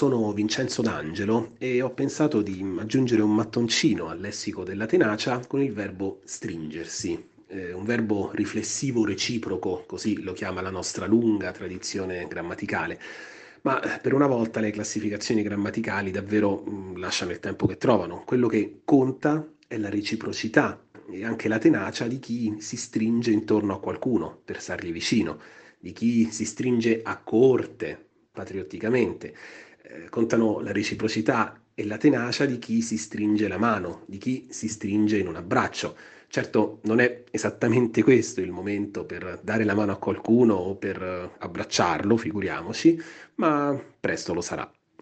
sono Vincenzo D'Angelo e ho pensato di aggiungere un mattoncino al lessico della tenacia con il verbo stringersi, eh, un verbo riflessivo reciproco, così lo chiama la nostra lunga tradizione grammaticale. Ma per una volta le classificazioni grammaticali davvero mh, mm, lasciano il tempo che trovano. Quello che conta è la reciprocità e anche la tenacia di chi si stringe intorno a qualcuno per stargli vicino, di chi si stringe a corte patriotticamente. Eh, contano la reciprocità e la tenacia di chi si stringe la mano, di chi si stringe in un abbraccio. Certo, non è esattamente questo il momento per dare la mano a qualcuno o per abbracciarlo, figuriamoci, ma presto lo sarà.